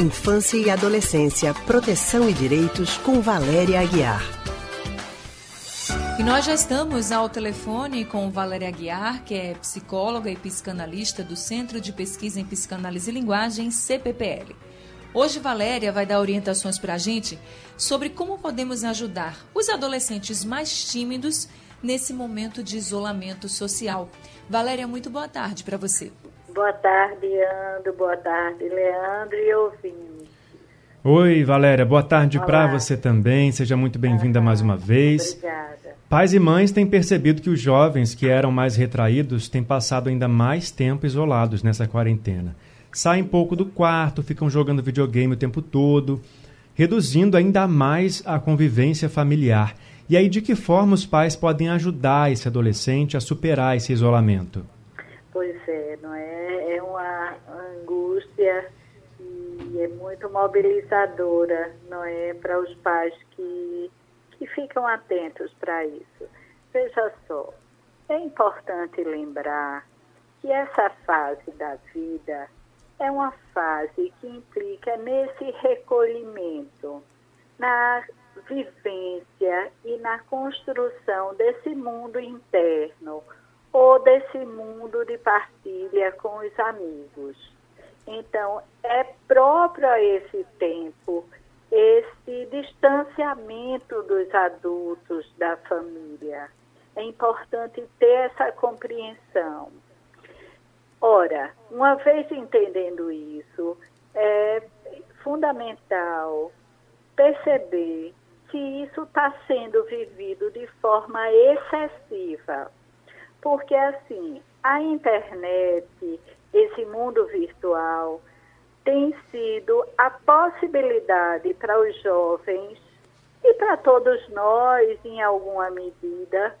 Infância e Adolescência, Proteção e Direitos, com Valéria Aguiar. E nós já estamos ao telefone com Valéria Aguiar, que é psicóloga e psicanalista do Centro de Pesquisa em Psicanálise e Linguagem, CPPL. Hoje, Valéria vai dar orientações para a gente sobre como podemos ajudar os adolescentes mais tímidos nesse momento de isolamento social. Valéria, muito boa tarde para você. Boa tarde, Ando. Boa tarde, Leandro e ouvinte. Oi, Valéria. Boa tarde para você também. Seja muito bem-vinda mais uma vez. Obrigada. Pais e mães têm percebido que os jovens que eram mais retraídos têm passado ainda mais tempo isolados nessa quarentena. Saem pouco do quarto, ficam jogando videogame o tempo todo, reduzindo ainda mais a convivência familiar. E aí, de que forma os pais podem ajudar esse adolescente a superar esse isolamento? Pois é, não é? É uma angústia e é muito mobilizadora, não é? Para os pais que, que ficam atentos para isso. Veja só, é importante lembrar que essa fase da vida é uma fase que implica nesse recolhimento, na vivência e na construção desse mundo interno ou desse mundo de partilha com os amigos. Então, é próprio a esse tempo esse distanciamento dos adultos da família. É importante ter essa compreensão. Ora, uma vez entendendo isso, é fundamental perceber que isso está sendo vivido de forma excessiva porque, assim, a internet, esse mundo virtual, tem sido a possibilidade para os jovens e para todos nós, em alguma medida,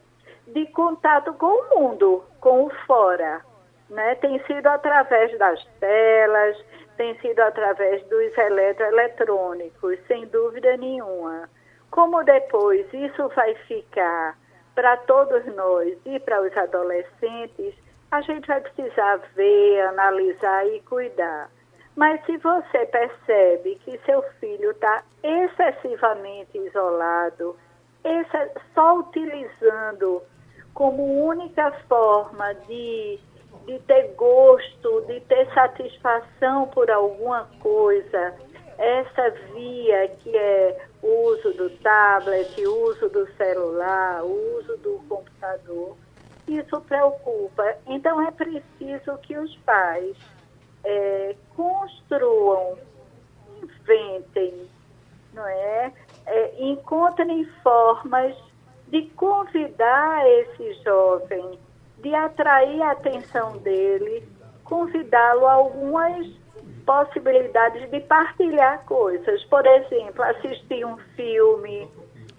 de contato com o mundo, com o fora. Né? Tem sido através das telas, tem sido através dos eletroeletrônicos, sem dúvida nenhuma. Como depois isso vai ficar para todos nós e para os adolescentes, a gente vai precisar ver, analisar e cuidar. Mas se você percebe que seu filho está excessivamente isolado, só utilizando como única forma de, de ter gosto, de ter satisfação por alguma coisa, essa via que é o uso do tablet, o uso do celular, o uso do computador, isso preocupa. Então é preciso que os pais é, construam, inventem, não é? é? Encontrem formas de convidar esse jovem, de atrair a atenção dele, convidá-lo a algumas possibilidades de partilhar coisas. Por exemplo, assistir um filme.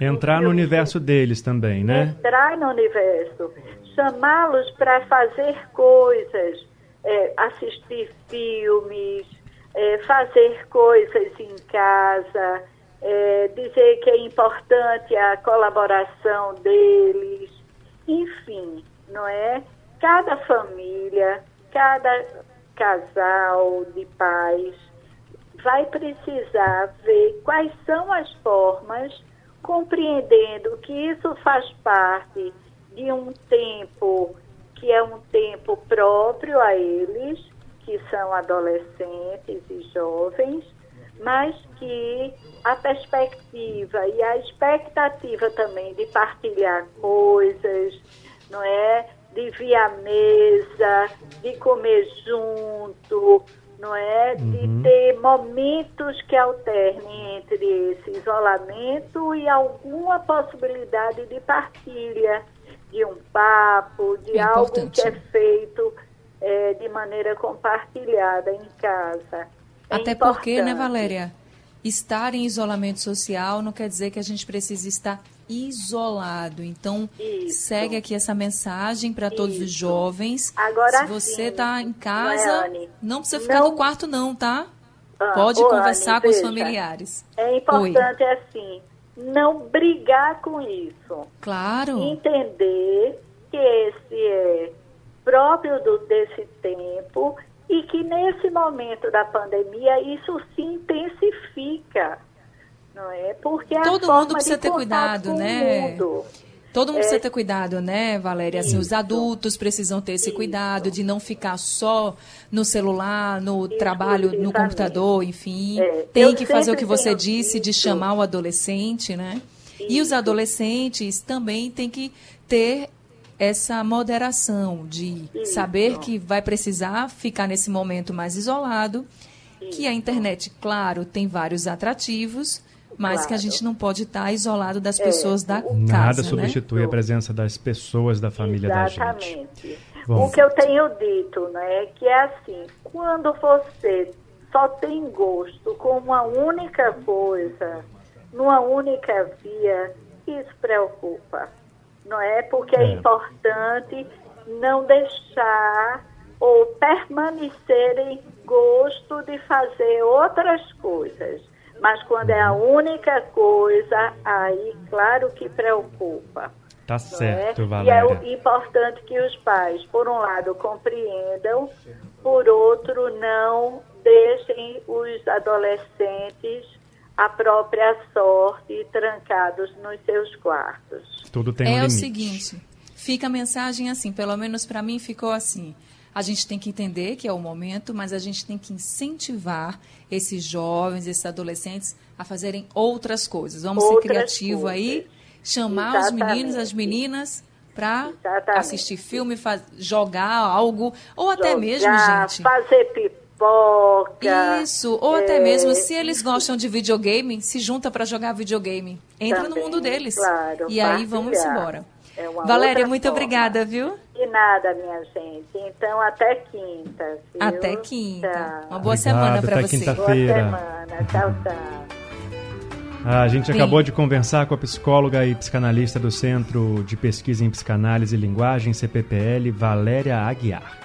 Entrar um filme, no universo deles também, né? Entrar no universo. Chamá-los para fazer coisas, é, assistir filmes, é, fazer coisas em casa, é, dizer que é importante a colaboração deles. Enfim, não é? Cada família, cada casal de pais vai precisar ver quais são as formas, compreendendo que isso faz parte de um tempo que é um tempo próprio a eles, que são adolescentes e jovens, mas que a perspectiva e a expectativa também de partilhar coisas, não é? De vir à mesa, de comer junto, não é? Uhum. De ter momentos que alternem entre esse isolamento e alguma possibilidade de partilha, de um papo, de é algo importante. que é feito é, de maneira compartilhada em casa. É Até importante. porque, né, Valéria? Estar em isolamento social não quer dizer que a gente precise estar isolado. Então, Isso. segue aqui essa mensagem para todos os jovens. Agora Se você está em casa, não, não precisa ficar não... no quarto não, tá? Ah, Pode conversar Anne, com veja, os familiares. É importante Oi. assim, não brigar com isso. Claro. Entender que esse é próprio do, desse tempo e que nesse momento da pandemia isso se intensifica, não é? Porque a todo mundo precisa ter cuidado, né? Mundo, Todo mundo é, precisa ter cuidado, né, Valéria? Assim, os adultos precisam ter esse Isso. cuidado de não ficar só no celular, no trabalho, no computador, enfim. É, Tem que fazer o que você disse de chamar o adolescente, né? E os Isso. adolescentes também têm que ter essa moderação de Isso. saber que vai precisar ficar nesse momento mais isolado, que a internet, claro, tem vários atrativos, mas que a Claro. gente não pode estar isolado das pessoas da casa, Nada né? substitui a presença das pessoas da família da gente. Exatamente. Bom. O que eu tenho dito, né, que é assim, quando você só tem gosto com uma única coisa, numa única via, isso preocupa, não é? Porque é, É. importante não deixar ou permanecer em gosto de fazer outras coisas. Mas quando é a única coisa, aí claro que preocupa. Tá é? certo, E é Valéria. o- importante que os pais, por um lado, compreendam, por outro, não deixem os adolescentes à própria sorte trancados nos seus quartos. Tudo tem um é o limite. seguinte, fica a mensagem assim, pelo menos para mim ficou assim. A gente tem que entender que é o momento, mas a gente tem que incentivar esses jovens, esses adolescentes a fazerem outras coisas. Vamos ser Outras criativo aí, coisas. chamar os meninos, as Exatamente. meninas para Exatamente. assistir filme, faz- jogar algo, ou até mesmo, Jogar, gente. Fazer pipoca. Isso, ou até é, mesmo se eles gostam de videogame, se junta para jogar videogame. Entra no Também, mundo deles. claro, e aí vamos embora. É Valéria, muito forma. obrigada, viu? De nada, minha gente. Então, até quinta. viu? Até quinta. Tchau. Uma boa Obrigado, semana para até você. quinta-feira. Boa semana. Tchau, tchau. A gente Bem. acabou de conversar com a psicóloga e psicanalista do Centro de Pesquisa em Psicanálise e Linguagem, CPPL, Valéria Aguiar.